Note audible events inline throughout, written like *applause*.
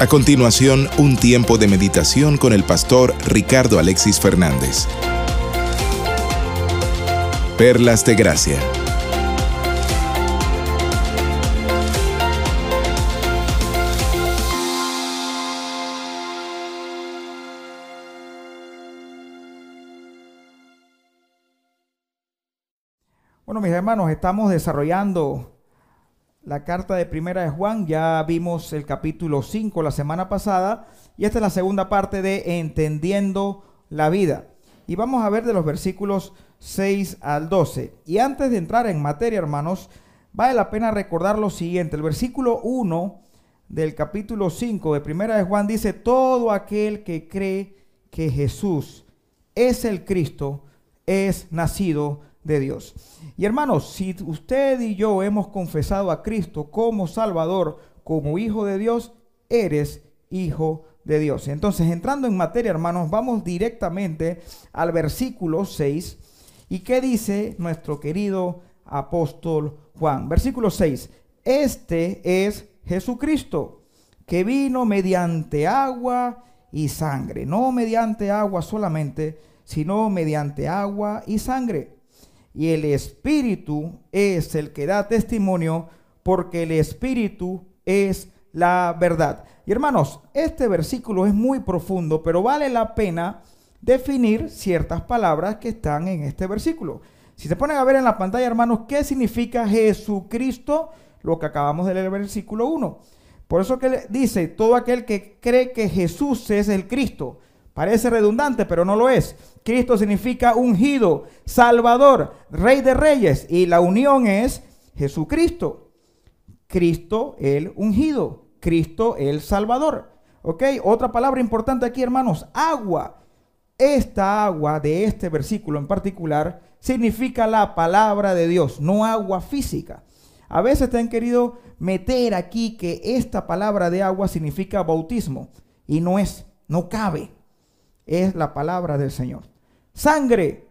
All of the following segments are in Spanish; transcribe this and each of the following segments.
A continuación, un tiempo de meditación con el pastor Ricardo Alexis Fernández. Perlas de Gracia. Bueno, mis hermanos, estamos desarrollando la carta de Primera de Juan. Ya vimos el capítulo 5 la semana pasada y esta es la segunda parte de Entendiendo la vida. Y vamos a ver de los versículos 6 al 12. Y antes de entrar en materia, hermanos, vale la pena recordar lo siguiente. El versículo 1 del capítulo 5 de Primera de Juan dice, todo aquel que cree que Jesús es el Cristo es nacido de Dios. Y hermanos, si usted y yo hemos confesado a Cristo como Salvador, como Hijo de Dios, eres Hijo de Dios. Entonces, entrando en materia, hermanos, vamos directamente al versículo 6. ¿Y qué dice nuestro querido apóstol Juan? Versículo 6. Este es Jesucristo, que vino mediante agua y sangre. No mediante agua solamente, sino mediante agua y sangre y el Espíritu es el que da testimonio porque el Espíritu es la verdad. Y hermanos, este versículo es muy profundo, pero vale la pena definir ciertas palabras que están en este versículo. Si se ponen a ver en la pantalla, hermanos, ¿qué significa Jesucristo? Lo que acabamos de leer en el versículo 1. Por eso que dice, todo aquel que cree que Jesús es el Cristo. Parece redundante, pero no lo es. Cristo significa ungido, salvador, rey de reyes. Y la unión es Jesucristo. Cristo el ungido. Cristo el salvador. ¿Ok? Otra palabra importante aquí, hermanos. Agua. Esta agua de este versículo en particular significa la palabra de Dios, no agua física. A veces te han querido meter aquí que esta palabra de agua significa bautismo y no es, no cabe es la palabra del Señor. Sangre.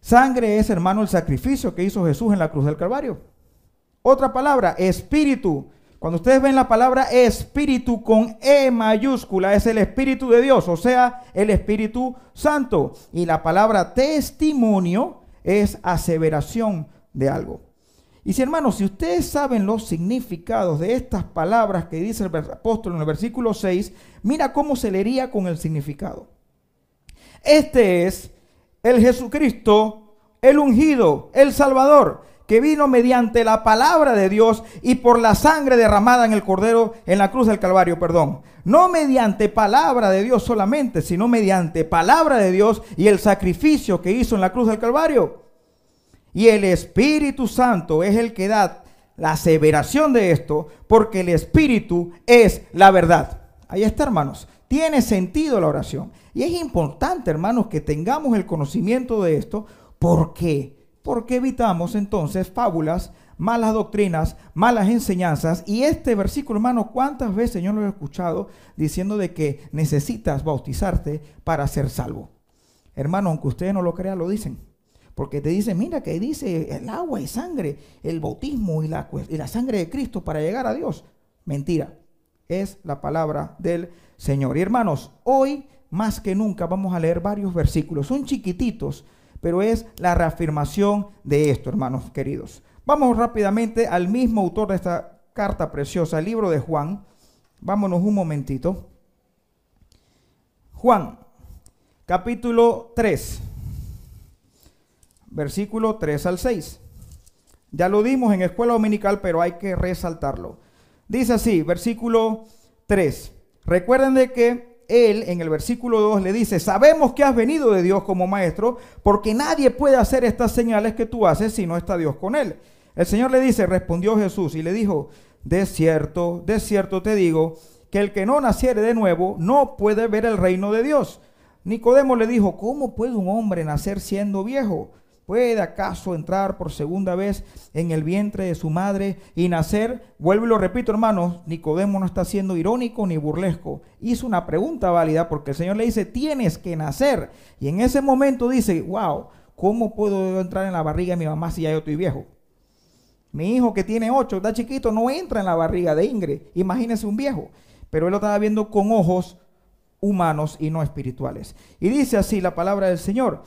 Sangre es, hermano, el sacrificio que hizo Jesús en la cruz del Calvario. Otra palabra, espíritu. Cuando ustedes ven la palabra espíritu con E mayúscula, es el Espíritu de Dios, o sea, el Espíritu Santo. Y la palabra testimonio es aseveración de algo. Y si hermanos, si ustedes saben los significados de estas palabras que dice el apóstol en el versículo 6, mira cómo se leería con el significado. Este es el Jesucristo, el ungido, el Salvador, que vino mediante la palabra de Dios y por la sangre derramada en el Cordero, en la cruz del Calvario, perdón. No mediante palabra de Dios solamente, sino mediante palabra de Dios y el sacrificio que hizo en la cruz del Calvario. Y el Espíritu Santo es el que da la aseveración de esto, porque el Espíritu es la verdad. Ahí está, hermanos. Tiene sentido la oración. Y es importante, hermanos, que tengamos el conocimiento de esto. ¿Por qué? Porque evitamos entonces fábulas, malas doctrinas, malas enseñanzas. Y este versículo, hermano, ¿cuántas veces yo lo he escuchado diciendo de que necesitas bautizarte para ser salvo? Hermano, aunque ustedes no lo crean, lo dicen. Porque te dice, mira que dice el agua y sangre, el bautismo y la, y la sangre de Cristo para llegar a Dios. Mentira. Es la palabra del Señor. Y hermanos, hoy más que nunca vamos a leer varios versículos. Son chiquititos, pero es la reafirmación de esto, hermanos queridos. Vamos rápidamente al mismo autor de esta carta preciosa, el libro de Juan. Vámonos un momentito. Juan, capítulo 3 versículo 3 al 6. Ya lo dimos en escuela dominical, pero hay que resaltarlo. Dice así, versículo 3. Recuerden de que él en el versículo 2 le dice, sabemos que has venido de Dios como maestro, porque nadie puede hacer estas señales que tú haces si no está Dios con él. El Señor le dice, respondió Jesús y le dijo, de cierto, de cierto te digo, que el que no naciere de nuevo no puede ver el reino de Dios. Nicodemo le dijo, ¿cómo puede un hombre nacer siendo viejo? ¿Puede acaso entrar por segunda vez en el vientre de su madre y nacer? Vuelvo y lo repito, hermanos, Nicodemo no está siendo irónico ni burlesco. Hizo una pregunta válida porque el Señor le dice, tienes que nacer. Y en ese momento dice, wow, ¿cómo puedo entrar en la barriga de mi mamá si ya yo estoy viejo? Mi hijo que tiene ocho, está chiquito, no entra en la barriga de Ingrid. Imagínese un viejo. pero él lo estaba viendo con ojos humanos y no espirituales. Y dice así la palabra del Señor.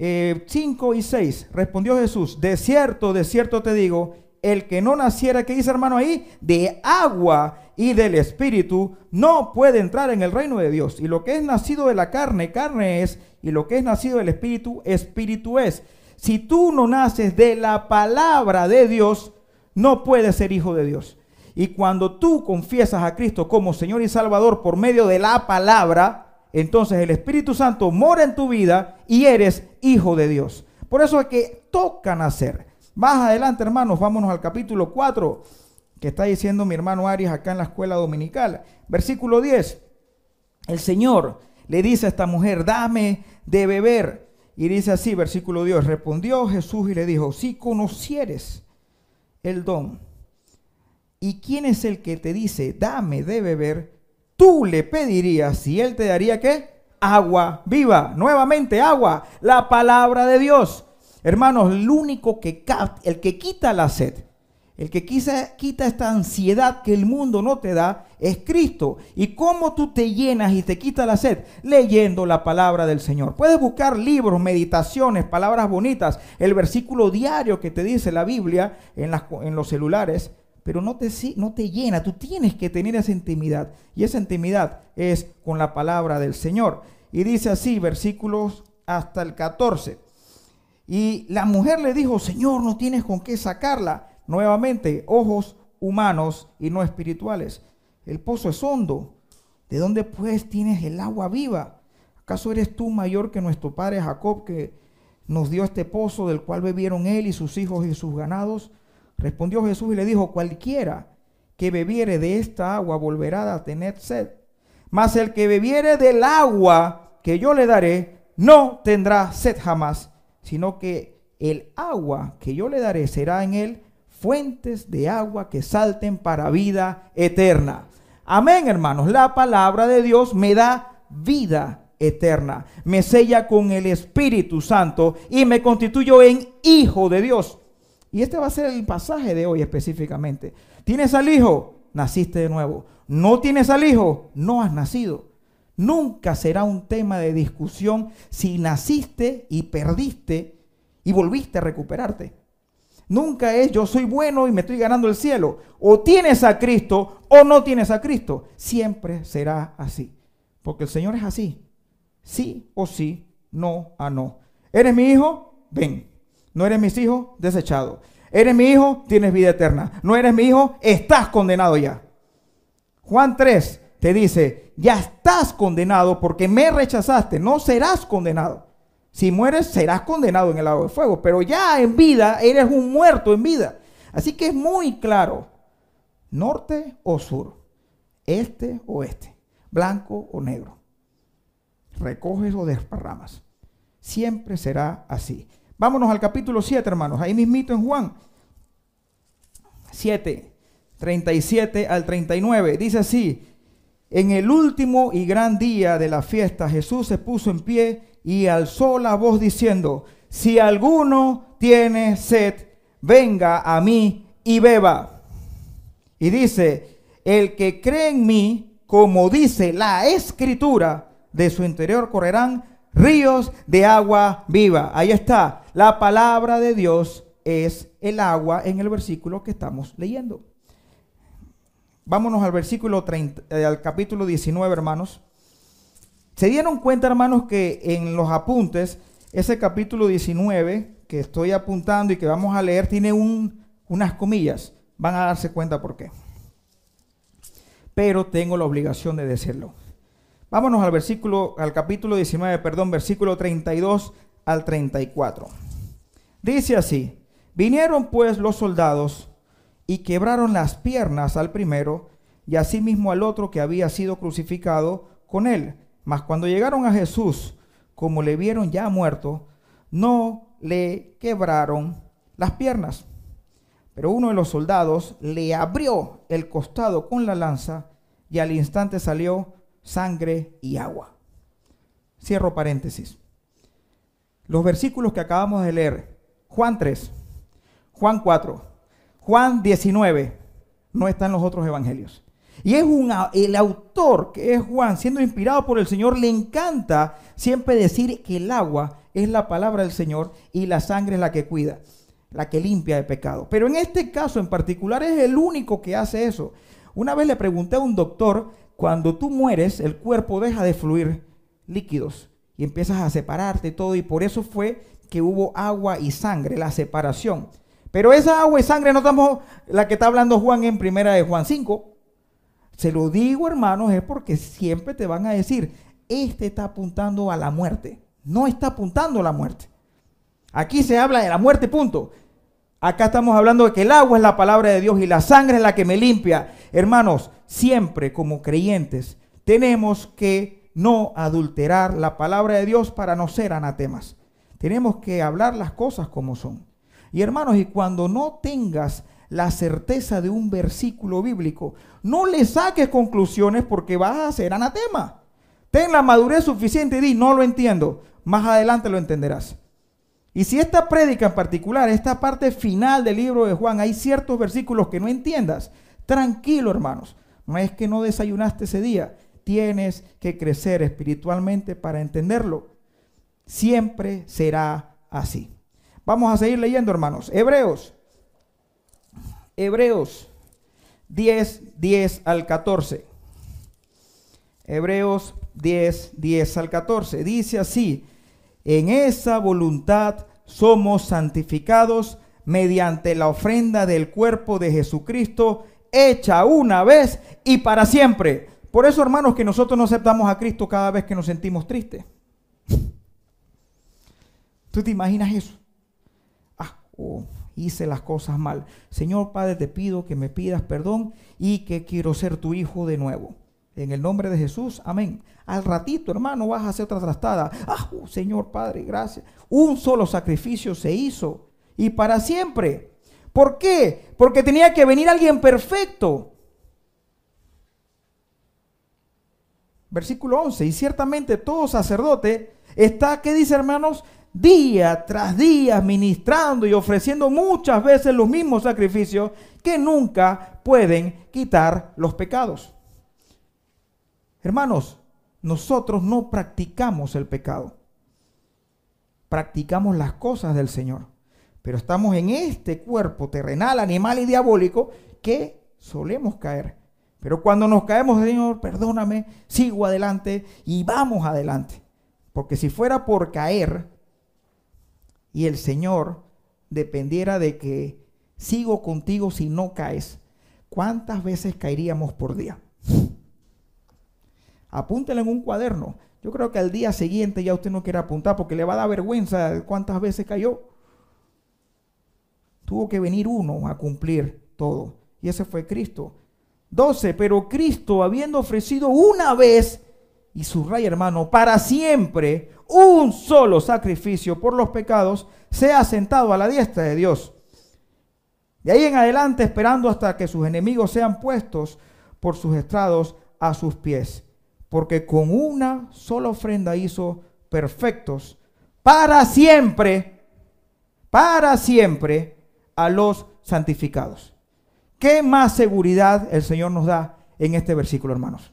5 eh, y 6, respondió Jesús, de cierto, de cierto te digo, el que no naciera, ¿qué dice hermano ahí? De agua y del espíritu, no puede entrar en el reino de Dios. Y lo que es nacido de la carne, carne es, y lo que es nacido del espíritu, espíritu es. Si tú no naces de la palabra de Dios, no puedes ser hijo de Dios. Y cuando tú confiesas a Cristo como Señor y Salvador por medio de la palabra, entonces el Espíritu Santo mora en tu vida y eres hijo de Dios. Por eso es que toca nacer. Más adelante, hermanos, vámonos al capítulo 4, que está diciendo mi hermano Arias acá en la escuela dominical. Versículo 10. El Señor le dice a esta mujer, dame de beber. Y dice así, versículo 10, respondió Jesús y le dijo, si conocieres el don, ¿y quién es el que te dice, dame de beber? Tú le pedirías y él te daría qué? Agua viva, nuevamente agua, la palabra de Dios. Hermanos, el único que, el que quita la sed, el que quita, esta ansiedad que el mundo no te da, es Cristo. ¿Y cómo tú te llenas y te quita la sed? Leyendo la palabra del Señor. Puedes buscar libros, meditaciones, palabras bonitas, el versículo diario que te dice la Biblia en los celulares, pero no te, no te llena. Tú tienes que tener esa intimidad. Y esa intimidad es con la palabra del Señor. Y dice así, versículos hasta el 14. Y la mujer le dijo, Señor, no tienes con qué sacarla. Nuevamente, ojos humanos y no espirituales. El pozo es hondo. ¿De dónde pues tienes el agua viva? ¿Acaso eres tú mayor que nuestro padre Jacob que nos dio este pozo del cual bebieron él y sus hijos y sus ganados? Respondió Jesús y le dijo, cualquiera que bebiere de esta agua volverá a tener sed. Mas el que bebiere del agua que yo le daré, no tendrá sed jamás sino que el agua que yo le daré será en él fuentes de agua que salten para vida eterna. Amén, hermanos. La palabra de Dios me da vida eterna. Me sella con el Espíritu Santo y me constituyo en hijo de Dios. Y este va a ser el pasaje de hoy específicamente. ¿Tienes al hijo? Naciste de nuevo. ¿No tienes al hijo? No has nacido. Nunca será un tema de discusión si naciste y perdiste y volviste a recuperarte. Nunca es yo soy bueno y me estoy ganando el cielo. O tienes a Cristo o no tienes a Cristo. Siempre será así. Porque el Señor es así. Sí o sí, no a no. ¿Eres mi hijo? Ven. ¿No eres mis hijos? Desechado. ¿Eres mi hijo? Tienes vida eterna. ¿No eres mi hijo? Estás condenado ya. Juan 3, te dice, ya estás condenado porque me rechazaste, no serás condenado. Si mueres, serás condenado en el lago de fuego, pero ya en vida eres un muerto en vida. Así que es muy claro, norte o sur, este o este, blanco o negro. Recoges o desparramas. Siempre será así. Vámonos al capítulo 7, hermanos. Ahí mismito en Juan 7, 37 al 39. Dice así, en el último y gran día de la fiesta, Jesús se puso en pie y alzó la voz diciendo, si alguno tiene sed, venga a mí y beba. Y dice, el que cree en mí, como dice la escritura, de su interior correrán ríos de agua viva. Ahí está, la palabra de Dios es el agua en el versículo que estamos leyendo. Vámonos al versículo 30, eh, al capítulo 19, hermanos. Se dieron cuenta, hermanos, que en los apuntes, ese capítulo 19 que estoy apuntando y que vamos a leer tiene unas comillas. Van a darse cuenta por qué. Pero tengo la obligación de decirlo. Vámonos al versículo, al capítulo 19, perdón, versículo 32 al 34. Dice así: Vinieron pues los soldados y quebraron las piernas al primero y asimismo al otro que había sido crucificado con él. Mas cuando llegaron a Jesús, como le vieron ya muerto, no le quebraron las piernas. Pero uno de los soldados le abrió el costado con la lanza y al instante salió sangre y agua. Cierro paréntesis. Los versículos que acabamos de leer, Juan 3, Juan 4, Juan 19 no está en los otros evangelios. Y es un, el autor, que es Juan, siendo inspirado por el Señor, le encanta siempre decir que el agua es la palabra del Señor y la sangre es la que cuida, la que limpia de pecado. Pero en este caso en particular es el único que hace eso. Una vez le pregunté a un doctor, cuando tú mueres, el cuerpo deja de fluir líquidos y empiezas a separarte todo y por eso fue que hubo agua y sangre, la separación. Pero esa agua y sangre no estamos, la que está hablando Juan en primera de Juan 5. Se lo digo, hermanos, es porque siempre te van a decir, este está apuntando a la muerte. No está apuntando a la muerte. Aquí se habla de la muerte, punto. Acá estamos hablando de que el agua es la palabra de Dios y la sangre es la que me limpia. Hermanos, siempre como creyentes tenemos que no adulterar la palabra de Dios para no ser anatemas. Tenemos que hablar las cosas como son. Y hermanos, y cuando no tengas la certeza de un versículo bíblico, no le saques conclusiones porque vas a ser anatema. Ten la madurez suficiente y di, no lo entiendo. Más adelante lo entenderás. Y si esta prédica en particular, esta parte final del libro de Juan, hay ciertos versículos que no entiendas, tranquilo hermanos, no es que no desayunaste ese día, tienes que crecer espiritualmente para entenderlo. Siempre será así. Vamos a seguir leyendo hermanos. Hebreos Hebreos 10, 10 al 14. Hebreos 10, 10 al 14. Dice así, en esa voluntad somos santificados mediante la ofrenda del cuerpo de Jesucristo, hecha una vez y para siempre. Por eso, hermanos, que nosotros no aceptamos a Cristo cada vez que nos sentimos tristes. ¿Tú te imaginas eso? Ah, oh hice las cosas mal. Señor Padre, te pido que me pidas perdón y que quiero ser tu hijo de nuevo. En el nombre de Jesús, amén. Al ratito, hermano, vas a hacer otra trastada. Ah, oh, Señor Padre, gracias. Un solo sacrificio se hizo y para siempre. ¿Por qué? Porque tenía que venir alguien perfecto. Versículo 11. Y ciertamente todo sacerdote está, ¿qué dice hermanos? día tras día ministrando y ofreciendo muchas veces los mismos sacrificios que nunca pueden quitar los pecados. Hermanos, nosotros no practicamos el pecado. Practicamos las cosas del Señor. Pero estamos en este cuerpo terrenal, animal y diabólico que solemos caer. Pero cuando nos caemos, Señor, perdóname, sigo adelante y vamos adelante. Porque si fuera por caer, y el Señor dependiera de que sigo contigo si no caes, ¿cuántas veces caeríamos por día? Apúntelo en un cuaderno. Yo creo que al día siguiente ya usted no quiere apuntar porque le va a dar vergüenza cuántas veces cayó. Tuvo que venir uno a cumplir todo. Y ese fue Cristo. 12. Pero Cristo, habiendo ofrecido una vez, y su rey hermano, para siempre, un solo sacrificio por los pecados, sea sentado a la diestra de Dios. De ahí en adelante esperando hasta que sus enemigos sean puestos por sus estrados a sus pies. Porque con una sola ofrenda hizo perfectos para siempre, para siempre a los santificados. ¿Qué más seguridad el Señor nos da en este versículo, hermanos?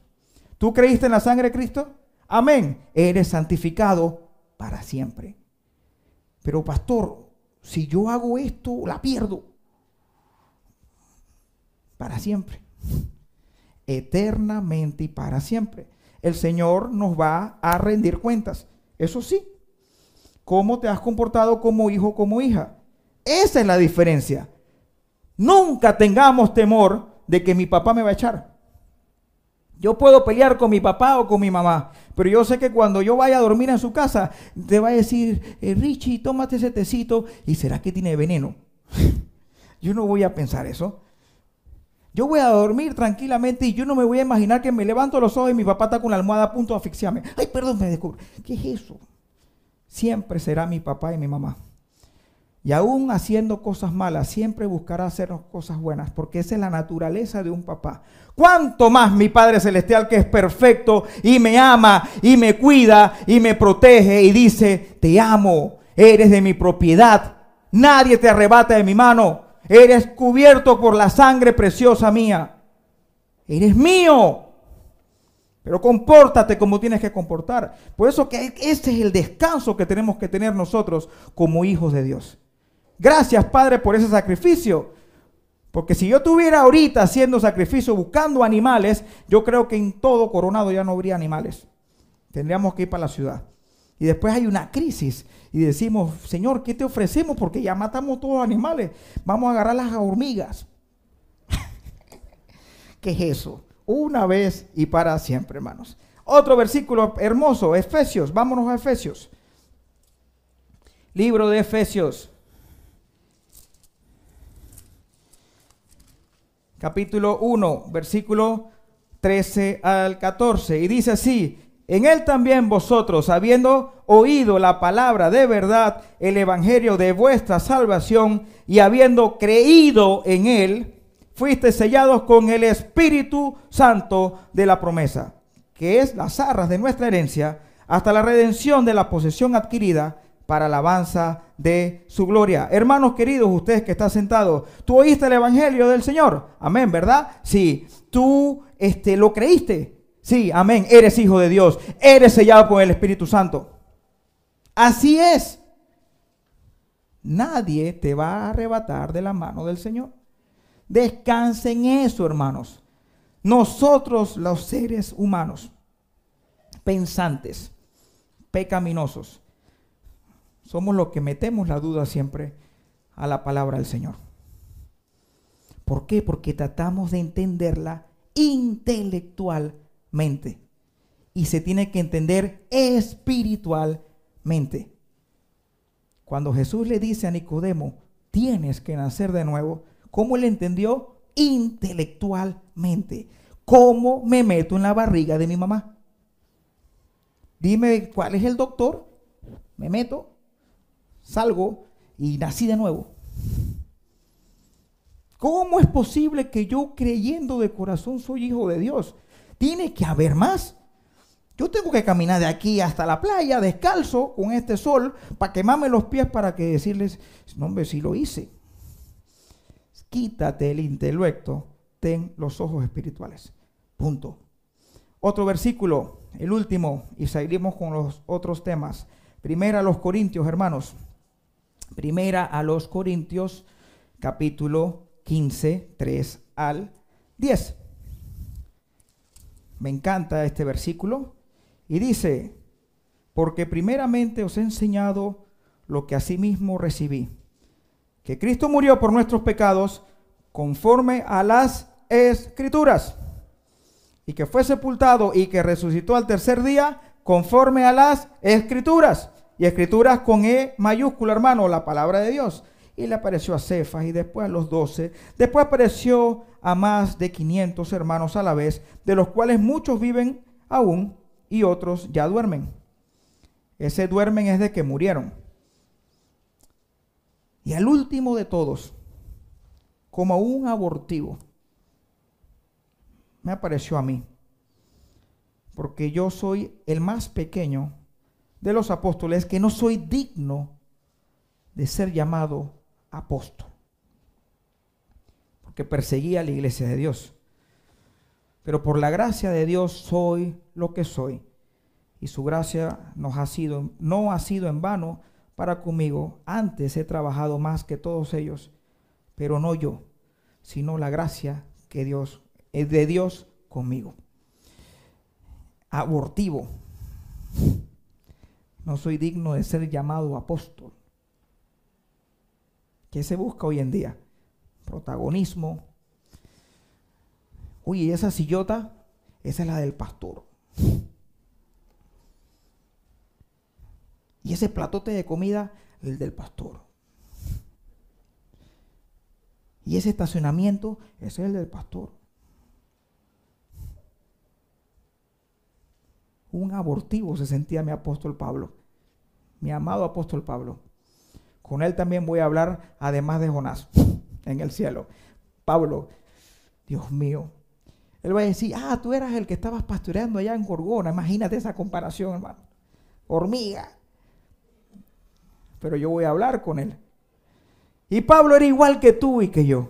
¿Tú creíste en la sangre de Cristo? Amén. Eres santificado para siempre. Pero pastor, si yo hago esto, la pierdo. Para siempre. Eternamente y para siempre. El Señor nos va a rendir cuentas. Eso sí. ¿Cómo te has comportado como hijo, como hija? Esa es la diferencia. Nunca tengamos temor de que mi papá me va a echar. Yo puedo pelear con mi papá o con mi mamá, pero yo sé que cuando yo vaya a dormir en su casa, te va a decir, eh, Richie, tómate ese tecito y será que tiene veneno. *laughs* yo no voy a pensar eso. Yo voy a dormir tranquilamente y yo no me voy a imaginar que me levanto los ojos y mi papá está con la almohada a punto de asfixiarme. Ay, perdón, me descubro. ¿Qué es eso? Siempre será mi papá y mi mamá. Y aún haciendo cosas malas, siempre buscará hacer cosas buenas, porque esa es la naturaleza de un papá. ¿Cuánto más mi Padre Celestial, que es perfecto y me ama y me cuida y me protege y dice, te amo, eres de mi propiedad, nadie te arrebata de mi mano, eres cubierto por la sangre preciosa mía. eres mío. Pero compórtate como tienes que comportar. Por eso que este es el descanso que tenemos que tener nosotros como hijos de Dios. Gracias, Padre, por ese sacrificio. Porque si yo estuviera ahorita haciendo sacrificio buscando animales, yo creo que en todo Coronado ya no habría animales. Tendríamos que ir para la ciudad. Y después hay una crisis y decimos, Señor, ¿qué te ofrecemos? Porque ya matamos todos los animales. Vamos a agarrar las hormigas. *laughs* ¿Qué es eso? Una vez y para siempre, hermanos. Otro versículo hermoso, Efesios. Vámonos a Efesios. Libro de Efesios. Capítulo 1, versículo 13 al 14. Y dice así, en él también vosotros, habiendo oído la palabra de verdad, el evangelio de vuestra salvación, y habiendo creído en él, fuiste sellados con el Espíritu Santo de la promesa, que es las arras de nuestra herencia, hasta la redención de la posesión adquirida para alabanza de su gloria. Hermanos queridos, ustedes que están sentados, tú oíste el evangelio del Señor. Amén, ¿verdad? Sí, tú este, lo creíste. Sí, amén. Eres hijo de Dios. Eres sellado por el Espíritu Santo. Así es. Nadie te va a arrebatar de la mano del Señor. Descanse en eso, hermanos. Nosotros los seres humanos, pensantes, pecaminosos, somos los que metemos la duda siempre a la palabra del Señor. ¿Por qué? Porque tratamos de entenderla intelectualmente Y se tiene que entender espiritualmente. Cuando Jesús le dice a Nicodemo, tienes que nacer de nuevo, ¿cómo él entendió? Intelectualmente. ¿Cómo me meto en la barriga de mi mamá? Dime cuál es el doctor. Me meto, salgo y nací de nuevo. ¿Cómo es posible que yo creyendo de corazón soy hijo de Dios? Tiene que haber más. Yo tengo que caminar de aquí hasta la playa descalzo con este sol para quemarme los pies para que decirles, no hombre, si lo hice. Quítate el intelecto, ten los ojos espirituales. Punto. Otro versículo, el último, y seguimos con los otros temas. Primera a los Corintios, hermanos. Primera a los Corintios, capítulo 15, 3 al 10. Me encanta este versículo. Y dice, porque primeramente os he enseñado lo que asimismo recibí, que Cristo murió por nuestros pecados conforme a las escrituras, y que fue sepultado y que resucitó al tercer día conforme a las escrituras. Y escrituras con E mayúscula, hermano, la palabra de Dios y le apareció a Cefas y después a los doce. Después apareció a más de 500 hermanos a la vez, de los cuales muchos viven aún y otros ya duermen. Ese duermen es de que murieron. Y al último de todos, como un abortivo, me apareció a mí, porque yo soy el más pequeño de los apóstoles, que no soy digno de ser llamado apóstol, porque perseguía a la iglesia de Dios. Pero por la gracia de Dios soy lo que soy. Y su gracia nos ha sido, no ha sido en vano para conmigo. Antes he trabajado más que todos ellos, pero no yo, sino la gracia que Dios, es de Dios conmigo. Abortivo. No soy digno de ser llamado apóstol. ¿Qué se busca hoy en día? Protagonismo. Uy, esa sillota, esa es la del pastor. Y ese platote de comida, el del pastor. Y ese estacionamiento, ese es el del pastor. Un abortivo se sentía mi apóstol Pablo, mi amado apóstol Pablo. Con él también voy a hablar, además de Jonás, en el cielo. Pablo, Dios mío. Él va a decir, ah, tú eras el que estabas pastoreando allá en Gorgona. Imagínate esa comparación, hermano. Hormiga. Pero yo voy a hablar con él. Y Pablo era igual que tú y que yo.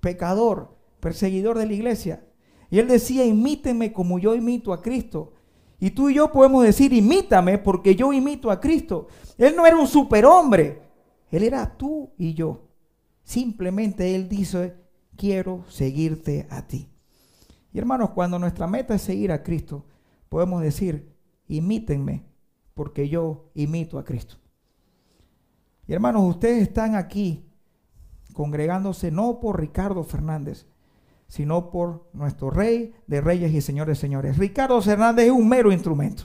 Pecador, perseguidor de la iglesia. Y él decía, imítenme como yo imito a Cristo. Y tú y yo podemos decir, imítame porque yo imito a Cristo. Él no era un superhombre, él era tú y yo. Simplemente él dice, quiero seguirte a ti. Y hermanos, cuando nuestra meta es seguir a Cristo, podemos decir, imítenme porque yo imito a Cristo. Y hermanos, ustedes están aquí congregándose no por Ricardo Fernández, sino por nuestro Rey de Reyes y Señores Señores. Ricardo Fernández es un mero instrumento,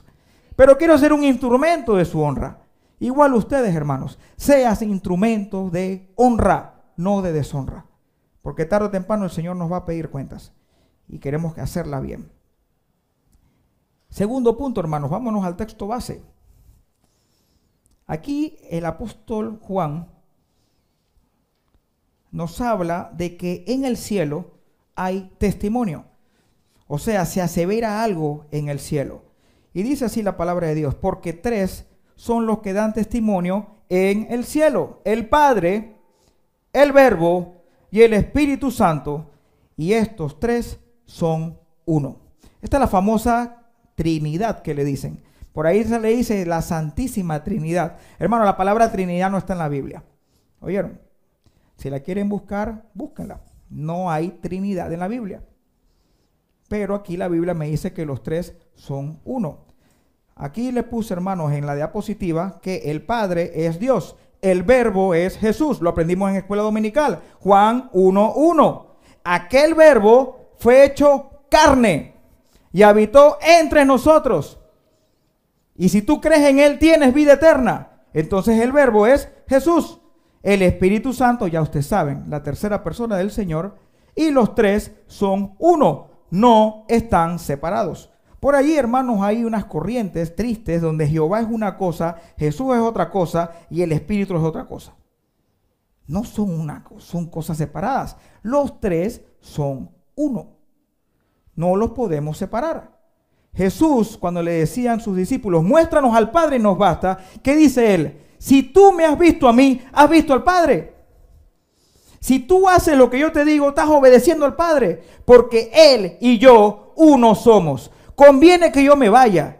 pero quiero ser un instrumento de su honra. Igual ustedes, hermanos, sean instrumentos de honra, no de deshonra. Porque tarde o temprano el Señor nos va a pedir cuentas y queremos hacerla bien. Segundo punto, hermanos, vámonos al texto base. Aquí el apóstol Juan nos habla de que en el cielo hay testimonio. O sea, se asevera algo en el cielo. Y dice así la palabra de Dios, porque tres son los que dan testimonio en el cielo. El Padre, el Verbo y el Espíritu Santo. Y estos tres son uno. Esta es la famosa Trinidad que le dicen. Por ahí se le dice la Santísima Trinidad. Hermano, la palabra Trinidad no está en la Biblia. ¿Oyeron? Si la quieren buscar, búsquenla. No hay Trinidad en la Biblia. Pero aquí la Biblia me dice que los tres son uno. Aquí le puse, hermanos, en la diapositiva que el Padre es Dios. El verbo es Jesús. Lo aprendimos en escuela dominical. Juan 1.1. Aquel verbo fue hecho carne y habitó entre nosotros. Y si tú crees en Él, tienes vida eterna. Entonces el verbo es Jesús. El Espíritu Santo, ya ustedes saben, la tercera persona del Señor. Y los tres son uno, no están separados. Por allí, hermanos, hay unas corrientes tristes donde Jehová es una cosa, Jesús es otra cosa y el Espíritu es otra cosa. No son una cosa, son cosas separadas. Los tres son uno. No los podemos separar. Jesús, cuando le decían sus discípulos, muéstranos al Padre y nos basta, ¿qué dice él? Si tú me has visto a mí, has visto al Padre. Si tú haces lo que yo te digo, estás obedeciendo al Padre, porque Él y yo uno somos. Conviene que yo me vaya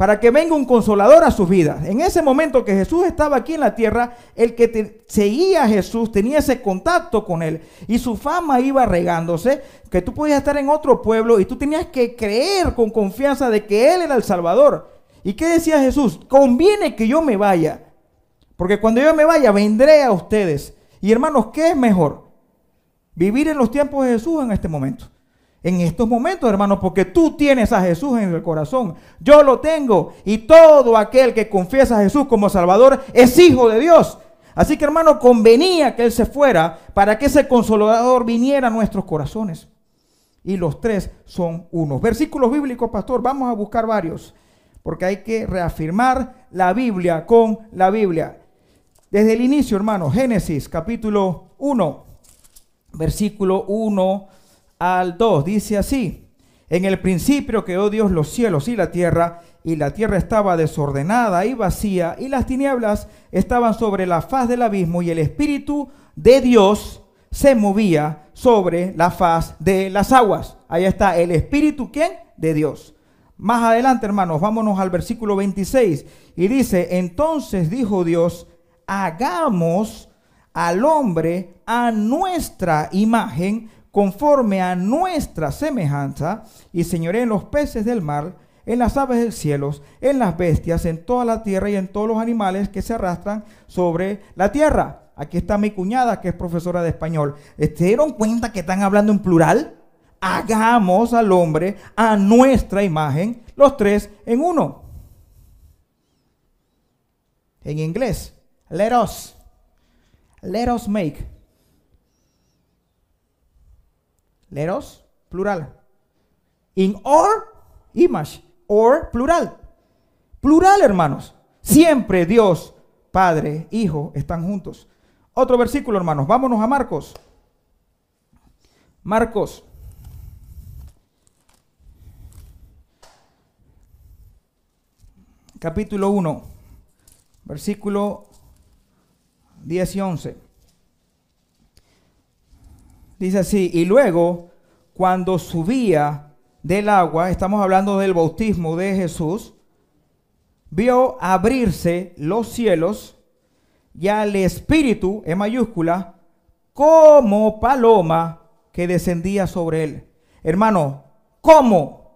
para que venga un consolador a sus vidas. En ese momento que Jesús estaba aquí en la tierra, el que seguía a Jesús tenía ese contacto con él y su fama iba regándose, que tú podías estar en otro pueblo y tú tenías que creer con confianza de que Él era el Salvador. ¿Y qué decía Jesús? Conviene que yo me vaya, porque cuando yo me vaya vendré a ustedes. Y hermanos, ¿qué es mejor? Vivir en los tiempos de Jesús en este momento en estos momentos, hermano, porque tú tienes a Jesús en el corazón. Yo lo tengo. Y todo aquel que confiesa a Jesús como Salvador es hijo de Dios. Así que, hermano, convenía que Él se fuera para que ese consolador viniera a nuestros corazones. Y los tres son unos. Versículos bíblicos, pastor, vamos a buscar varios. Porque hay que reafirmar la Biblia con la Biblia. Desde el inicio, hermano, Génesis capítulo 1, versículo 1 al 2. Dice así, en el principio creó Dios los cielos y la tierra, y la tierra estaba desordenada y vacía, y las tinieblas estaban sobre la faz del abismo, y el Espíritu de Dios se movía sobre la faz de las aguas. Ahí está el Espíritu, ¿quién? De Dios. Más adelante, hermanos, vámonos al versículo 26. Y dice, entonces dijo Dios, hagamos al hombre a nuestra imagen conforme a nuestra semejanza, y señoré en los peces del mar, en las aves del cielo, en las bestias, en toda la tierra y en todos los animales que se arrastran sobre la tierra. Aquí está mi cuñada, que es profesora de español. ¿Se dieron cuenta que están hablando en plural? Hagamos al hombre a nuestra imagen, los tres en uno. En inglés, let us, let us make Leros, plural. In or image, or plural. Plural, hermanos. Siempre Dios, Padre, Hijo están juntos. Otro versículo, hermanos. Vámonos a Marcos. Marcos. Capítulo 1, versículo 10 y 11. Dice así, y luego, cuando subía del agua, estamos hablando del bautismo de Jesús, vio abrirse los cielos y al Espíritu, en mayúscula, como paloma que descendía sobre él. Hermano, como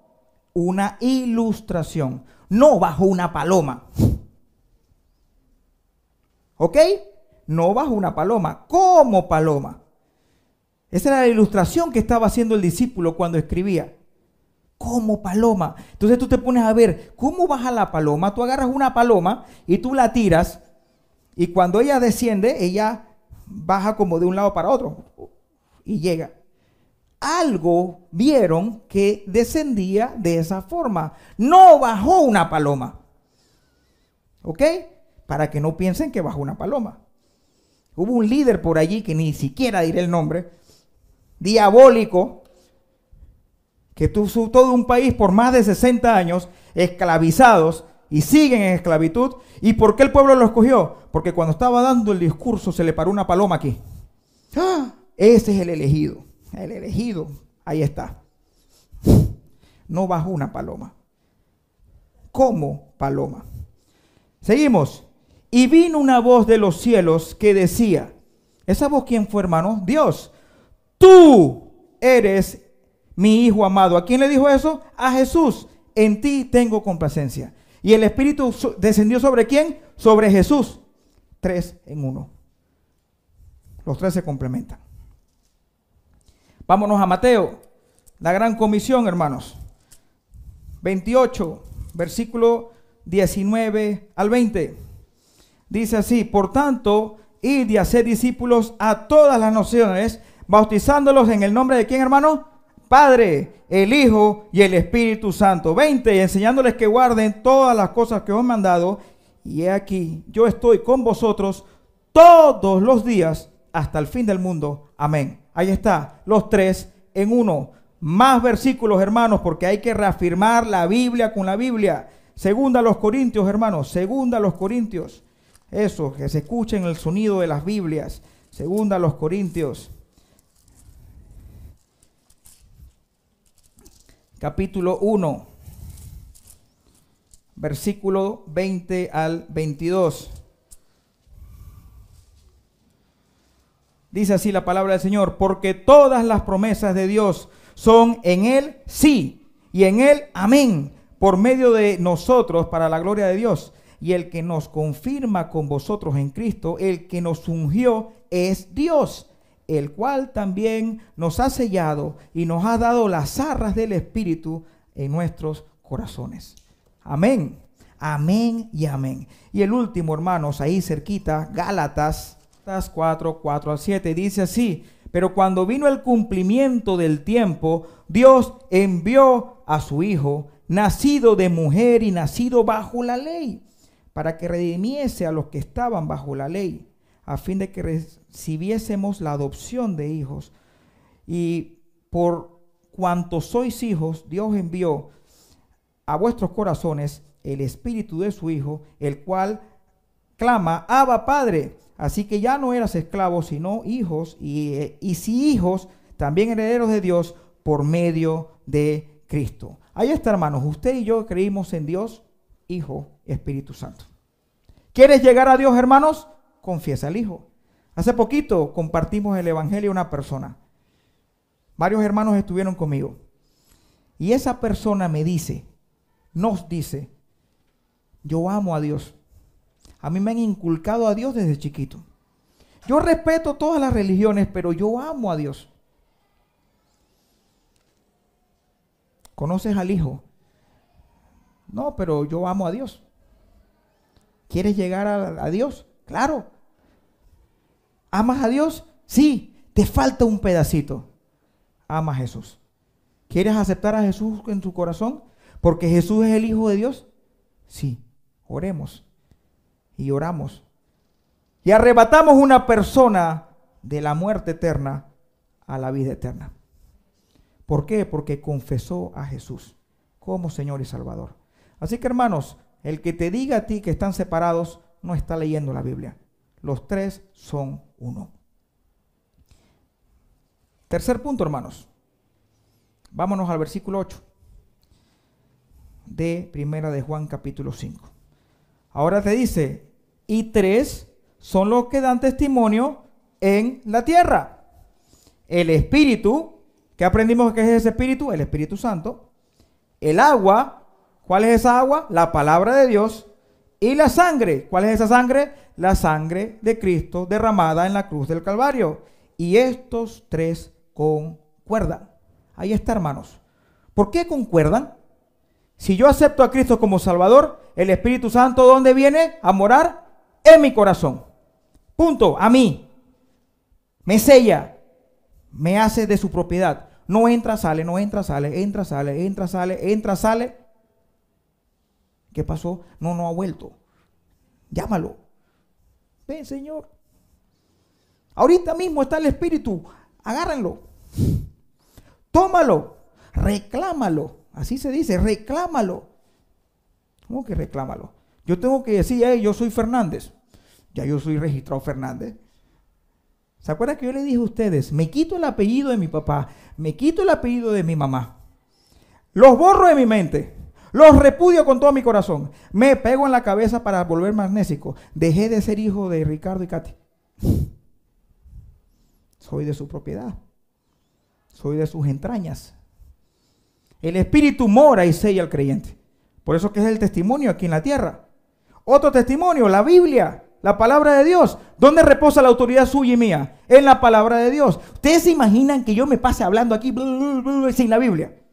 una ilustración, no bajo una paloma. ¿Ok? No bajo una paloma, como paloma. Esa era la ilustración que estaba haciendo el discípulo cuando escribía. Como paloma. Entonces tú te pones a ver, ¿cómo baja la paloma? Tú agarras una paloma y tú la tiras y cuando ella desciende, ella baja como de un lado para otro y llega. Algo vieron que descendía de esa forma. No bajó una paloma. ¿Ok? Para que no piensen que bajó una paloma. Hubo un líder por allí que ni siquiera diré el nombre, diabólico, que tuvo todo un país por más de 60 años esclavizados y siguen en esclavitud. ¿Y por qué el pueblo lo escogió? Porque cuando estaba dando el discurso se le paró una paloma aquí. ¡Ah! Ese es el elegido. El elegido. Ahí está. No bajó una paloma. Como paloma. Seguimos. Y vino una voz de los cielos que decía, ¿esa voz quién fue hermano? Dios. Tú eres mi hijo amado. ¿A quién le dijo eso? A Jesús. En ti tengo complacencia. ¿Y el Espíritu descendió sobre quién? Sobre Jesús. Tres en uno. Los tres se complementan. Vámonos a Mateo, la gran comisión, hermanos. 28, versículo 19 al 20. Dice así, por tanto, id y hacer discípulos a todas las naciones, bautizándolos en el nombre de quién, hermano? Padre, el Hijo y el Espíritu Santo. 20, y enseñándoles que guarden todas las cosas que os he mandado. Y he aquí, yo estoy con vosotros todos los días hasta el fin del mundo. Amén. Ahí está, los tres en uno. Más versículos, hermanos, porque hay que reafirmar la Biblia con la Biblia. Segunda a los Corintios, hermanos. Segunda a los Corintios. Eso, que se escuchen el sonido de las Biblias. Segunda a los Corintios. Capítulo 1, versículo 20 al 22. Dice así la palabra del Señor, porque todas las promesas de Dios son en Él sí y en Él amén, por medio de nosotros para la gloria de Dios. Y el que nos confirma con vosotros en Cristo, el que nos ungió, es Dios el cual también nos ha sellado y nos ha dado las arras del Espíritu en nuestros corazones. Amén, amén y amén. Y el último, hermanos, ahí cerquita, Gálatas 4, 4 al 7, dice así, pero cuando vino el cumplimiento del tiempo, Dios envió a su Hijo, nacido de mujer y nacido bajo la ley, para que redimiese a los que estaban bajo la ley a fin de que recibiésemos la adopción de hijos. Y por cuanto sois hijos, Dios envió a vuestros corazones el espíritu de su Hijo, el cual clama, Abba Padre. Así que ya no eras esclavos, sino hijos, y, y si hijos, también herederos de Dios por medio de Cristo. Ahí está, hermanos. Usted y yo creímos en Dios, Hijo, Espíritu Santo. ¿Quieres llegar a Dios, hermanos? Confiesa al Hijo. Hace poquito compartimos el Evangelio a una persona. Varios hermanos estuvieron conmigo. Y esa persona me dice, nos dice, yo amo a Dios. A mí me han inculcado a Dios desde chiquito. Yo respeto todas las religiones, pero yo amo a Dios. ¿Conoces al Hijo? No, pero yo amo a Dios. ¿Quieres llegar a, a Dios? Claro. ¿Amas a Dios? Sí, te falta un pedacito. Ama a Jesús. ¿Quieres aceptar a Jesús en tu corazón? Porque Jesús es el Hijo de Dios. Sí, oremos y oramos. Y arrebatamos una persona de la muerte eterna a la vida eterna. ¿Por qué? Porque confesó a Jesús como Señor y Salvador. Así que hermanos, el que te diga a ti que están separados no está leyendo la Biblia. Los tres son uno. Tercer punto, hermanos. Vámonos al versículo 8 de Primera de Juan capítulo 5. Ahora te dice, y tres son los que dan testimonio en la tierra. El Espíritu, ¿qué aprendimos que es ese Espíritu? El Espíritu Santo. El agua, ¿cuál es esa agua? La palabra de Dios. Y la sangre, ¿cuál es esa sangre? La sangre de Cristo derramada en la cruz del Calvario. Y estos tres concuerdan. Ahí está, hermanos. ¿Por qué concuerdan? Si yo acepto a Cristo como Salvador, el Espíritu Santo, ¿dónde viene? A morar en mi corazón. Punto. A mí. Me sella. Me hace de su propiedad. No entra, sale, no entra, sale, entra, sale, entra, sale, entra, sale. ¿Qué pasó? No, no ha vuelto. Llámalo. Ven, Señor. Ahorita mismo está el Espíritu. Agárrenlo. Tómalo. Reclámalo. Así se dice, reclámalo. ¿Cómo que reclámalo? Yo tengo que decir, yo soy Fernández. Ya yo soy registrado Fernández. ¿Se acuerdan que yo le dije a ustedes, me quito el apellido de mi papá, me quito el apellido de mi mamá? Los borro de mi mente, los repudio con todo mi corazón, me pego en la cabeza para volverme magnésico. Dejé de ser hijo de Ricardo y Katy. Soy de su propiedad, soy de sus entrañas. El Espíritu mora y sella al creyente. Por eso que es el testimonio aquí en la tierra. Otro testimonio, la Biblia, la palabra de Dios. ¿Dónde reposa la autoridad suya y mía? En la palabra de Dios. ¿Ustedes se imaginan que yo me pase hablando aquí sin la Biblia?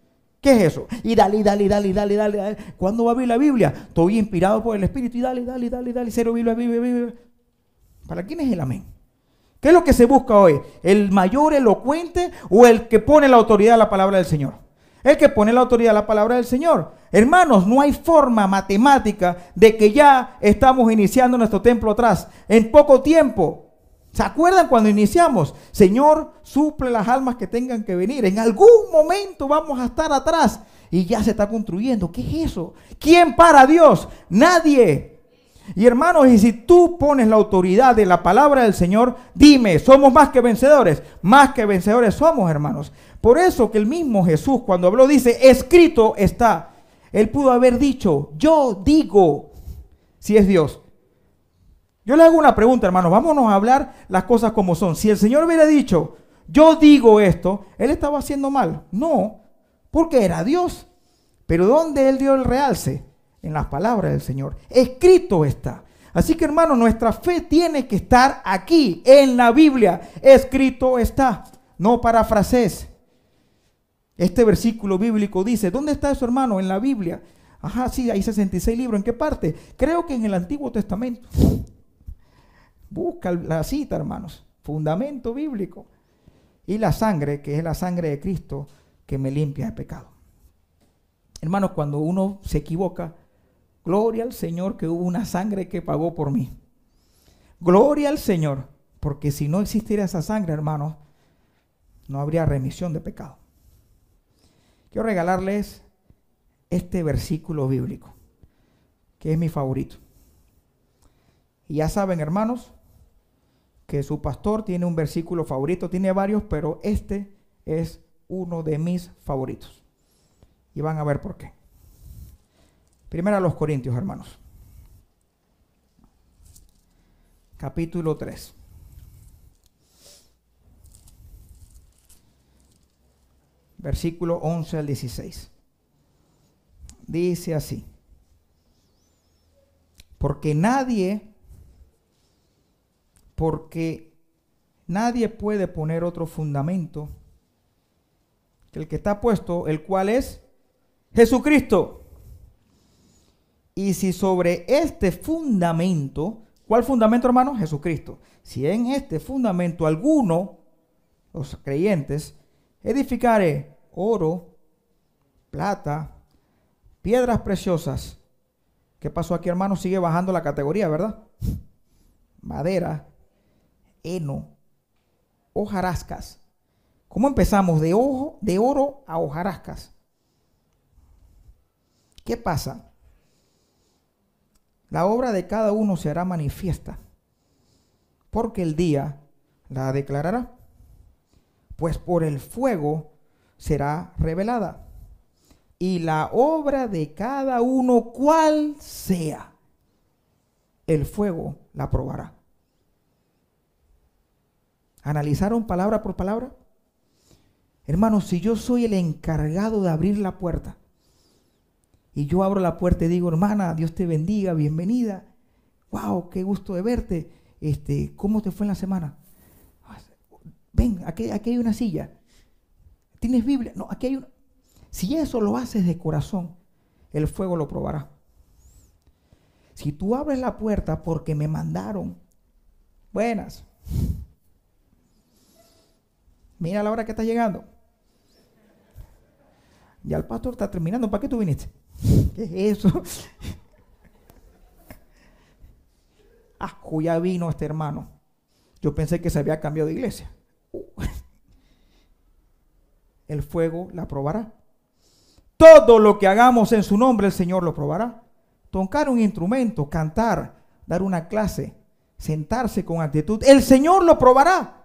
¿Qué es eso? Y dale, dale, dale, dale, dale, dale. ¿Cuándo va a abrir la Biblia? Estoy inspirado por el Espíritu y dale, dale, dale, dale. Cero Biblia, Biblia, Biblia. ¿Para quién es el amén? ¿Qué es lo que se busca hoy? ¿El mayor elocuente o el que pone la autoridad a la palabra del Señor? El que pone la autoridad a la palabra del Señor. Hermanos, no hay forma matemática de que ya estamos iniciando nuestro templo atrás. En poco tiempo. ¿Se acuerdan cuando iniciamos? Señor, suple las almas que tengan que venir. En algún momento vamos a estar atrás. Y ya se está construyendo. ¿Qué es eso? ¿Quién para Dios? Nadie. Y hermanos, y si tú pones la autoridad de la palabra del Señor, dime, ¿somos más que vencedores? Más que vencedores somos, hermanos. Por eso que el mismo Jesús cuando habló dice, escrito está. Él pudo haber dicho, yo digo, si es Dios. Yo le hago una pregunta, hermanos, vámonos a hablar las cosas como son. Si el Señor hubiera dicho, yo digo esto, Él estaba haciendo mal. No, porque era Dios. Pero ¿dónde Él dio el realce? En las palabras del Señor. Escrito está. Así que hermanos, nuestra fe tiene que estar aquí, en la Biblia. Escrito está. No parafrases. Este versículo bíblico dice, ¿dónde está eso hermano? En la Biblia. Ajá, sí, hay 66 libros. ¿En qué parte? Creo que en el Antiguo Testamento. Busca la cita, hermanos. Fundamento bíblico. Y la sangre, que es la sangre de Cristo, que me limpia de pecado. Hermanos, cuando uno se equivoca, gloria al Señor que hubo una sangre que pagó por mí. Gloria al Señor, porque si no existiera esa sangre, hermanos, no habría remisión de pecado. Quiero regalarles este versículo bíblico, que es mi favorito. Y ya saben, hermanos, que su pastor tiene un versículo favorito, tiene varios, pero este es uno de mis favoritos. Y van a ver por qué. Primero a los Corintios, hermanos. Capítulo 3. versículo 11 al 16. Dice así, porque nadie, porque nadie puede poner otro fundamento que el que está puesto, el cual es Jesucristo. Y si sobre este fundamento, ¿cuál fundamento hermano? Jesucristo. Si en este fundamento alguno, los creyentes, edificare oro, plata, piedras preciosas. ¿Qué pasó aquí, hermano? Sigue bajando la categoría, ¿verdad? Madera, heno, hojarascas. ¿Cómo empezamos? De, ojo, de oro a hojarascas. ¿Qué pasa? La obra de cada uno se hará manifiesta, porque el día la declarará pues por el fuego será revelada. Y la obra de cada uno, cual sea, el fuego la probará. ¿Analizaron palabra por palabra? Hermanos, si yo soy el encargado de abrir la puerta, y yo abro la puerta y digo, hermana, Dios te bendiga, bienvenida. Wow, qué gusto de verte. Este, ¿cómo te fue en la semana? Ven, aquí, aquí hay una silla. ¿Tienes Biblia? No, aquí hay una. Si eso lo haces de corazón, el fuego lo probará. Si tú abres la puerta porque me mandaron, buenas. Mira la hora que está llegando. Ya el pastor está terminando. ¿Para qué tú viniste? ¿Qué es eso? *laughs* ah, ya vino este hermano. Yo pensé que se había cambiado de iglesia. El fuego la probará. Todo lo que hagamos en su nombre, el Señor lo probará. Tocar un instrumento, cantar, dar una clase, sentarse con actitud, el Señor lo probará.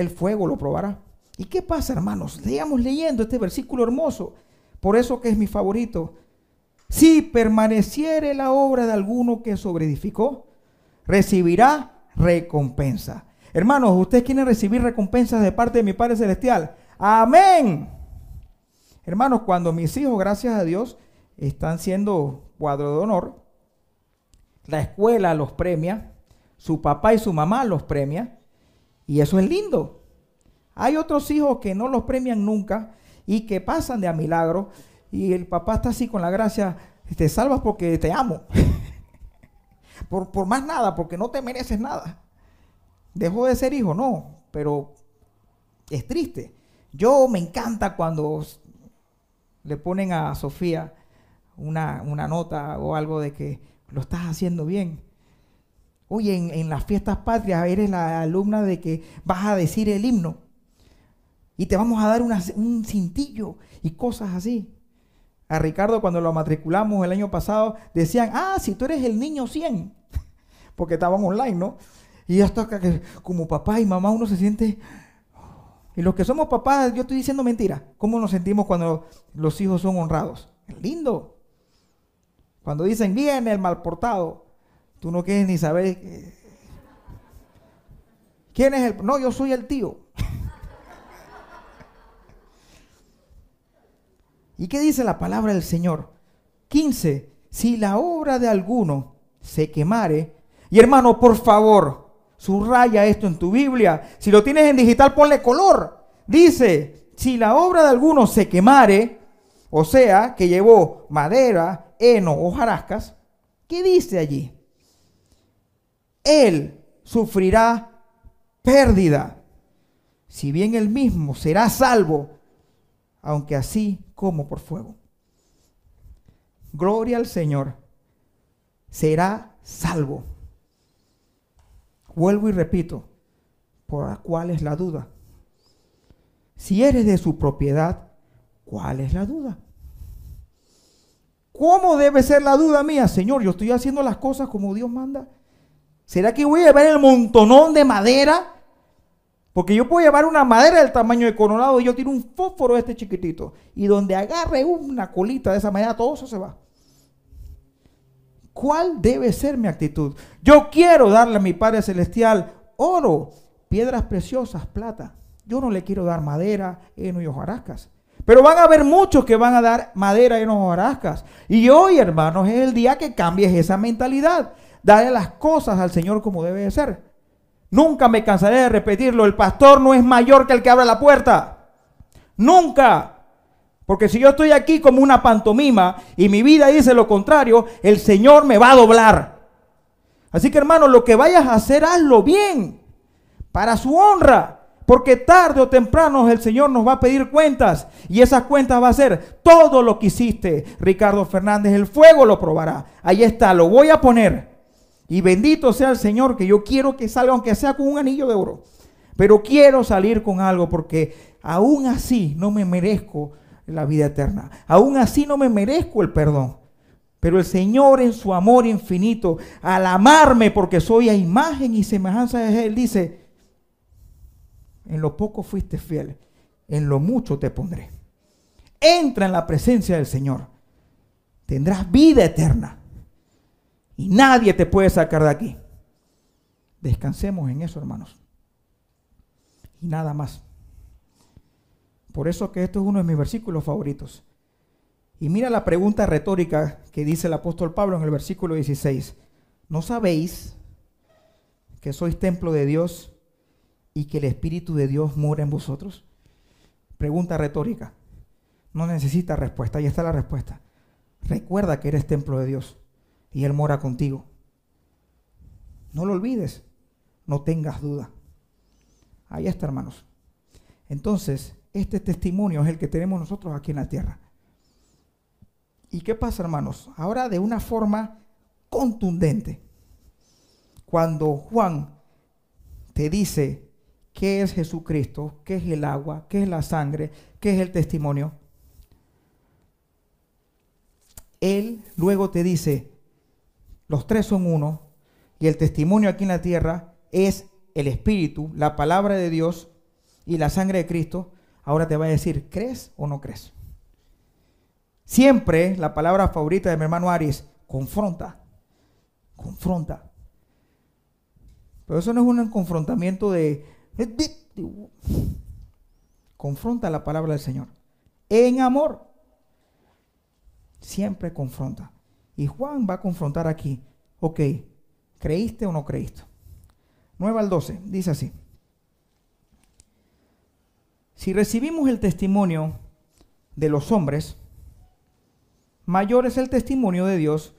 El fuego lo probará. ¿Y qué pasa, hermanos? Leamos leyendo este versículo hermoso. Por eso que es mi favorito. Si permaneciere la obra de alguno que sobreedificó, recibirá recompensa. Hermanos, ¿ustedes quieren recibir recompensas de parte de mi Padre Celestial? Amén. Hermanos, cuando mis hijos, gracias a Dios, están siendo cuadro de honor, la escuela los premia, su papá y su mamá los premia, y eso es lindo. Hay otros hijos que no los premian nunca y que pasan de a milagro y el papá está así con la gracia, te salvas porque te amo. *laughs* por, por más nada, porque no te mereces nada. Dejó de ser hijo, no, pero es triste. Yo me encanta cuando le ponen a Sofía una, una nota o algo de que lo estás haciendo bien. Oye, en, las fiestas patrias eres la alumna de que vas a decir el himno y te vamos a dar un cintillo y cosas así. A Ricardo cuando lo matriculamos el año pasado decían, ah, si tú eres el niño 100, *laughs* porque estaban online, ¿no? Y esto que como papá y mamá uno se siente... Y los que somos papás, yo estoy diciendo mentira. ¿Cómo nos sentimos cuando los hijos son honrados? lindo. Cuando dicen, viene el mal portado, tú no quieres ni saber... ¿Quién es el...? No, yo soy el tío. *laughs* ¿Y qué dice la palabra del Señor? 15. Si la obra de alguno se quemare, y hermano, por favor, subraya esto en tu Biblia. Si lo tienes en digital, ponle color. Dice, si la obra de alguno se quemare, o sea, que llevó madera, heno o jarascas, ¿qué dice allí? Él sufrirá pérdida, si bien él mismo será salvo, aunque así como por fuego. Gloria al Señor. Será salvo. Vuelvo y repito, ¿por cuál es la duda? Si eres de su propiedad, ¿cuál es la duda? ¿Cómo debe ser la duda mía? Señor, yo estoy haciendo las cosas como Dios manda. ¿Será que voy a ver el montonón de madera porque yo puedo llevar una madera del tamaño de Coronado y yo tiro un fósforo de este chiquitito. Y donde agarre una colita de esa manera, todo eso se va. ¿Cuál debe ser mi actitud? Yo quiero darle a mi Padre Celestial oro, piedras preciosas, plata. Yo no le quiero dar madera, heno y hojarascas. Pero van a haber muchos que van a dar madera, y hojarascas. Y hoy, hermanos, es el día que cambies esa mentalidad. Dale las cosas al Señor como debe de ser. Nunca me cansaré de repetirlo. El pastor no es mayor que el que abre la puerta. Nunca. Porque si yo estoy aquí como una pantomima y mi vida dice lo contrario, el Señor me va a doblar. Así que hermano, lo que vayas a hacer, hazlo bien. Para su honra. Porque tarde o temprano el Señor nos va a pedir cuentas. Y esas cuentas va a ser todo lo que hiciste, Ricardo Fernández. El fuego lo probará. Ahí está, lo voy a poner. Y bendito sea el Señor que yo quiero que salga, aunque sea con un anillo de oro. Pero quiero salir con algo porque aún así no me merezco la vida eterna. Aún así no me merezco el perdón. Pero el Señor en su amor infinito, al amarme porque soy a imagen y semejanza de Él, dice, En lo poco fuiste fiel, en lo mucho te pondré. Entra en la presencia del Señor. Tendrás vida eterna. Y nadie te puede sacar de aquí. Descansemos en eso, hermanos. Y nada más. Por eso que esto es uno de mis versículos favoritos. Y mira la pregunta retórica que dice el apóstol Pablo en el versículo 16. ¿No sabéis que sois templo de Dios y que el Espíritu de Dios mora en vosotros? Pregunta retórica. No necesita respuesta. Ahí está la respuesta. Recuerda que eres templo de Dios y Él mora contigo. No lo olvides. No tengas duda. Ahí está, hermanos. Entonces, este testimonio es el que tenemos nosotros aquí en la tierra. ¿Y qué pasa, hermanos? Ahora de una forma contundente. Cuando Juan te dice qué es Jesucristo, qué es el agua, qué es la sangre, qué es el testimonio, él luego te dice, los tres son uno, y el testimonio aquí en la tierra es el Espíritu, la palabra de Dios y la sangre de Cristo. Ahora te va a decir, ¿crees o no crees? Siempre la palabra favorita de mi hermano Aries, confronta, confronta. Pero eso no es un confrontamiento de... Confronta la palabra del Señor. En amor siempre confronta. Y Juan va a confrontar aquí. Ok, ¿creíste o no creíste? 9 al 12, dice así. Si recibimos el testimonio de los hombres, mayor es el testimonio de Dios,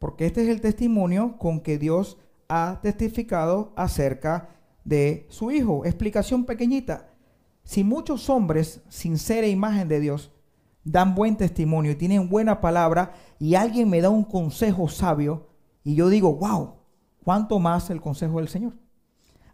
porque este es el testimonio con que Dios ha testificado acerca de su Hijo. Explicación pequeñita. Si muchos hombres, sin ser imagen de Dios, dan buen testimonio tienen buena palabra y alguien me da un consejo sabio y yo digo, wow, ¿cuánto más el consejo del Señor?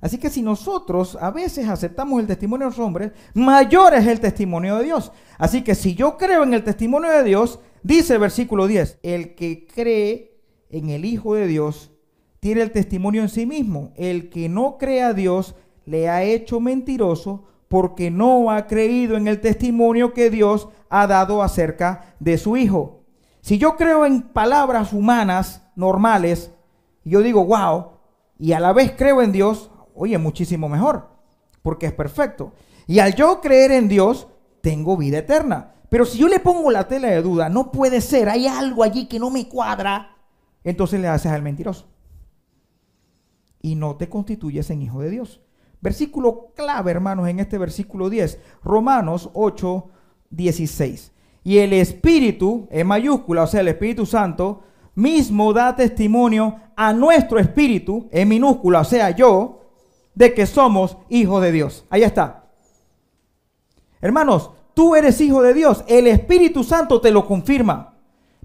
Así que si nosotros a veces aceptamos el testimonio de los hombres, mayor es el testimonio de Dios. Así que si yo creo en el testimonio de Dios, dice el versículo 10, el que cree en el Hijo de Dios tiene el testimonio en sí mismo. El que no cree a Dios le ha hecho mentiroso porque no ha creído en el testimonio que Dios ha dado acerca de su Hijo. Si yo creo en palabras humanas normales, yo digo, wow, y a la vez creo en Dios, oye, muchísimo mejor, porque es perfecto. Y al yo creer en Dios, tengo vida eterna. Pero si yo le pongo la tela de duda, no puede ser, hay algo allí que no me cuadra, entonces le haces al mentiroso. Y no te constituyes en hijo de Dios. Versículo clave, hermanos, en este versículo 10. Romanos 8, 16. Y el Espíritu, en mayúscula, o sea, el Espíritu Santo, mismo da testimonio a nuestro espíritu, en minúscula, o sea, yo, de que somos hijos de Dios. Ahí está. Hermanos, tú eres hijo de Dios. El Espíritu Santo te lo confirma.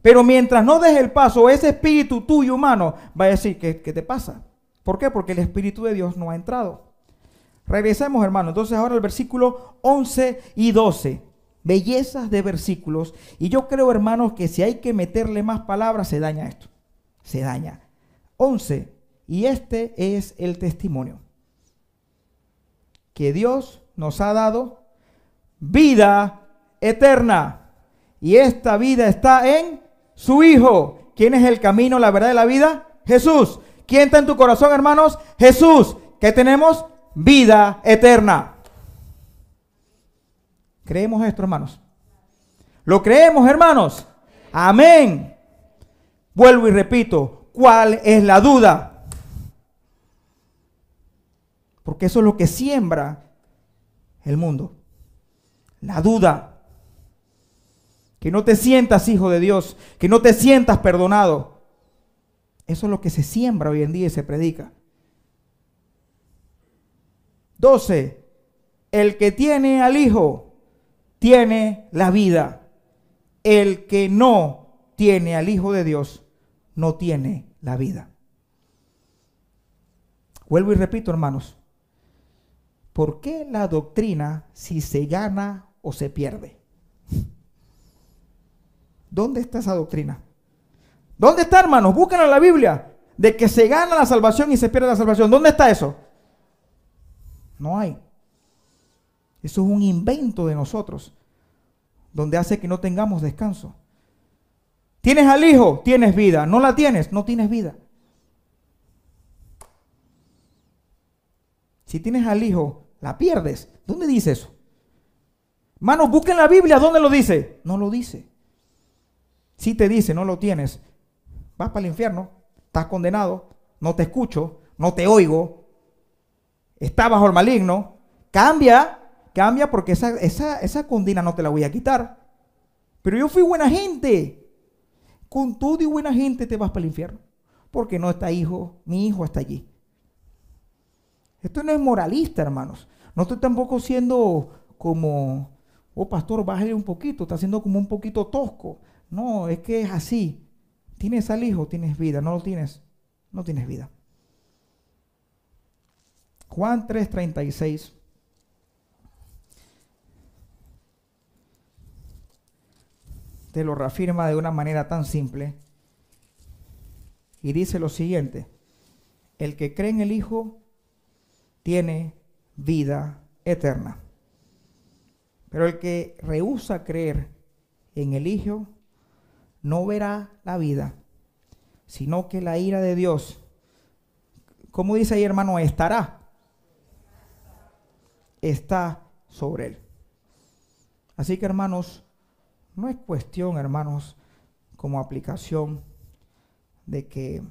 Pero mientras no des el paso, ese espíritu tuyo humano va a decir, ¿qué, qué te pasa? ¿Por qué? Porque el Espíritu de Dios no ha entrado. Regresemos, hermano. Entonces ahora el versículo 11 y 12. Bellezas de versículos. Y yo creo, hermanos, que si hay que meterle más palabras, se daña esto. Se daña. 11. Y este es el testimonio. Que Dios nos ha dado vida eterna. Y esta vida está en su Hijo. ¿Quién es el camino, la verdad y la vida? Jesús. ¿Quién está en tu corazón, hermanos? Jesús. ¿Qué tenemos? Vida eterna. ¿Creemos esto, hermanos? ¿Lo creemos, hermanos? Amén. Vuelvo y repito, ¿cuál es la duda? Porque eso es lo que siembra el mundo. La duda. Que no te sientas hijo de Dios, que no te sientas perdonado. Eso es lo que se siembra hoy en día y se predica. 12. El que tiene al Hijo tiene la vida. El que no tiene al Hijo de Dios no tiene la vida. Vuelvo y repito, hermanos. ¿Por qué la doctrina si se gana o se pierde? ¿Dónde está esa doctrina? ¿Dónde está, hermanos? Buscan en la Biblia de que se gana la salvación y se pierde la salvación. ¿Dónde está eso? No hay. Eso es un invento de nosotros, donde hace que no tengamos descanso. ¿Tienes al hijo? Tienes vida. ¿No la tienes? No tienes vida. Si tienes al hijo, la pierdes. ¿Dónde dice eso? Manos, busquen la Biblia. ¿Dónde lo dice? No lo dice. Si te dice, no lo tienes, vas para el infierno, estás condenado, no te escucho, no te oigo, está bajo el maligno, cambia, cambia porque esa, esa, esa condena no te la voy a quitar. Pero yo fui buena gente. Con todo y buena gente te vas para el infierno. Porque no está hijo, mi hijo está allí. Esto no es moralista, hermanos. No estoy tampoco siendo como, oh pastor, bájale un poquito, está siendo como un poquito tosco. No, es que es así. Tienes al hijo, tienes vida. No lo tienes, no tienes vida. Juan 3:36. Te lo reafirma de una manera tan simple. Y dice lo siguiente. El que cree en el Hijo tiene vida eterna. Pero el que rehúsa creer en el Hijo no verá la vida, sino que la ira de Dios, como dice ahí hermano, estará, está sobre él. Así que hermanos, no es cuestión, hermanos, como aplicación de que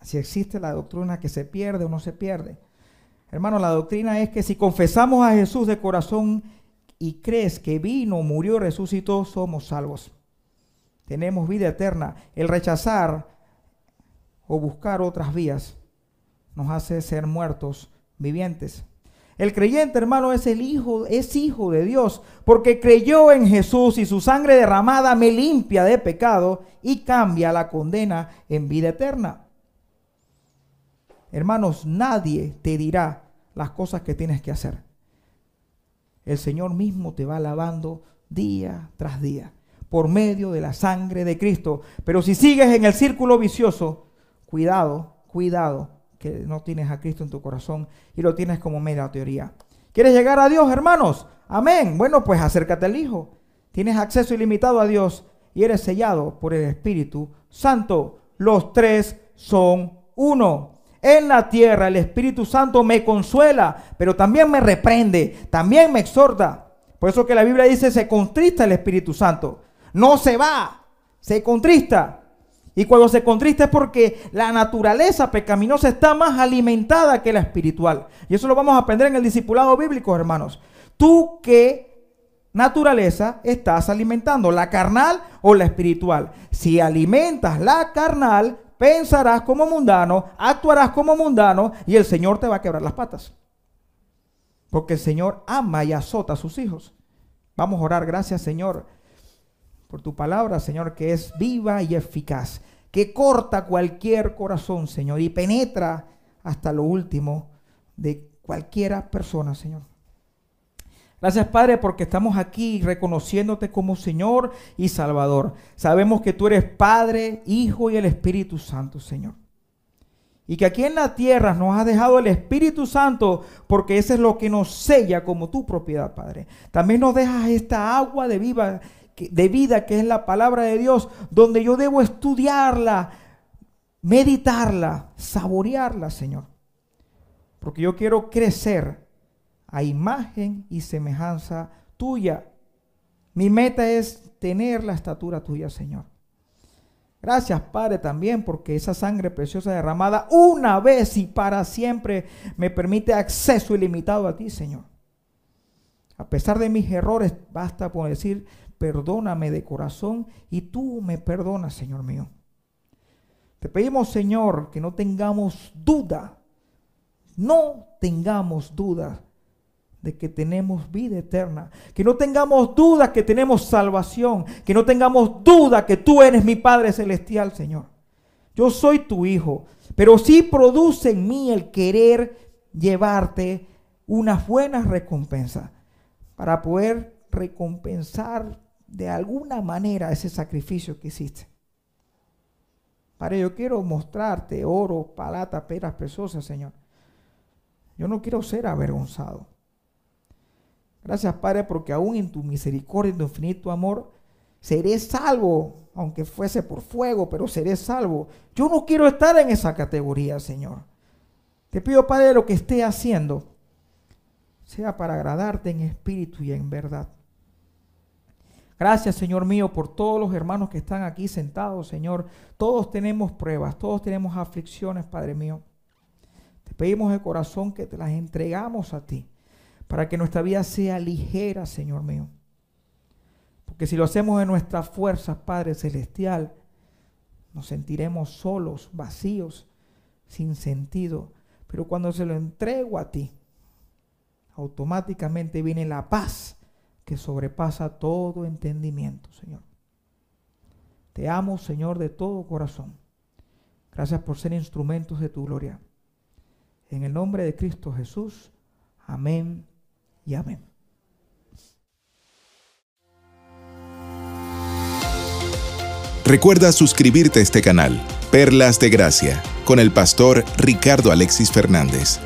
si existe la doctrina que se pierde o no se pierde. Hermano, la doctrina es que si confesamos a Jesús de corazón y crees que vino, murió, resucitó, somos salvos tenemos vida eterna. El rechazar o buscar otras vías nos hace ser muertos vivientes. El creyente, hermano, es el hijo, es hijo de Dios, porque creyó en Jesús y su sangre derramada me limpia de pecado y cambia la condena en vida eterna. Hermanos, nadie te dirá las cosas que tienes que hacer. El Señor mismo te va lavando día tras día por medio de la sangre de Cristo. Pero si sigues en el círculo vicioso, cuidado, cuidado, que no tienes a Cristo en tu corazón y lo tienes como media teoría. ¿Quieres llegar a Dios, hermanos? Amén. Bueno, pues acércate al Hijo. Tienes acceso ilimitado a Dios y eres sellado por el Espíritu Santo. Los tres son uno. En la tierra el Espíritu Santo me consuela, pero también me reprende, también me exhorta. Por eso que la Biblia dice, se contrista el Espíritu Santo no se va, se contrista. Y cuando se contrista es porque la naturaleza pecaminosa está más alimentada que la espiritual. Y eso lo vamos a aprender en el discipulado bíblico, hermanos. Tú qué naturaleza estás alimentando, la carnal o la espiritual. Si alimentas la carnal, pensarás como mundano, actuarás como mundano y el Señor te va a quebrar las patas. Porque el Señor ama y azota a sus hijos. Vamos a orar, gracias Señor por tu palabra, Señor, que es viva y eficaz, que corta cualquier corazón, Señor, y penetra hasta lo último de cualquiera persona, Señor. Gracias, Padre, porque estamos aquí reconociéndote como Señor y Salvador. Sabemos que tú eres Padre, Hijo y el Espíritu Santo, Señor. Y que aquí en la tierra nos has dejado el Espíritu Santo porque ese es lo que nos sella como tu propiedad, Padre. También nos dejas esta agua de viva de vida que es la palabra de Dios, donde yo debo estudiarla, meditarla, saborearla, Señor. Porque yo quiero crecer a imagen y semejanza tuya. Mi meta es tener la estatura tuya, Señor. Gracias, Padre, también porque esa sangre preciosa derramada una vez y para siempre me permite acceso ilimitado a ti, Señor. A pesar de mis errores, basta por decir, perdóname de corazón y tú me perdonas, Señor mío. Te pedimos, Señor, que no tengamos duda, no tengamos duda de que tenemos vida eterna, que no tengamos duda que tenemos salvación, que no tengamos duda que tú eres mi Padre Celestial, Señor. Yo soy tu Hijo, pero sí produce en mí el querer llevarte unas buenas recompensas para poder recompensar de alguna manera ese sacrificio que hiciste. Padre, yo quiero mostrarte oro, palata, peras preciosas, Señor. Yo no quiero ser avergonzado. Gracias, Padre, porque aún en tu misericordia y tu infinito amor, seré salvo, aunque fuese por fuego, pero seré salvo. Yo no quiero estar en esa categoría, Señor. Te pido, Padre, lo que esté haciendo sea para agradarte en espíritu y en verdad. Gracias, Señor mío, por todos los hermanos que están aquí sentados, Señor. Todos tenemos pruebas, todos tenemos aflicciones, Padre mío. Te pedimos de corazón que te las entregamos a ti, para que nuestra vida sea ligera, Señor mío. Porque si lo hacemos en nuestras fuerzas, Padre Celestial, nos sentiremos solos, vacíos, sin sentido. Pero cuando se lo entrego a ti, automáticamente viene la paz que sobrepasa todo entendimiento, Señor. Te amo, Señor, de todo corazón. Gracias por ser instrumentos de tu gloria. En el nombre de Cristo Jesús. Amén y amén. Recuerda suscribirte a este canal, Perlas de Gracia, con el pastor Ricardo Alexis Fernández.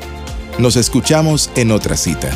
Nos escuchamos en otra cita.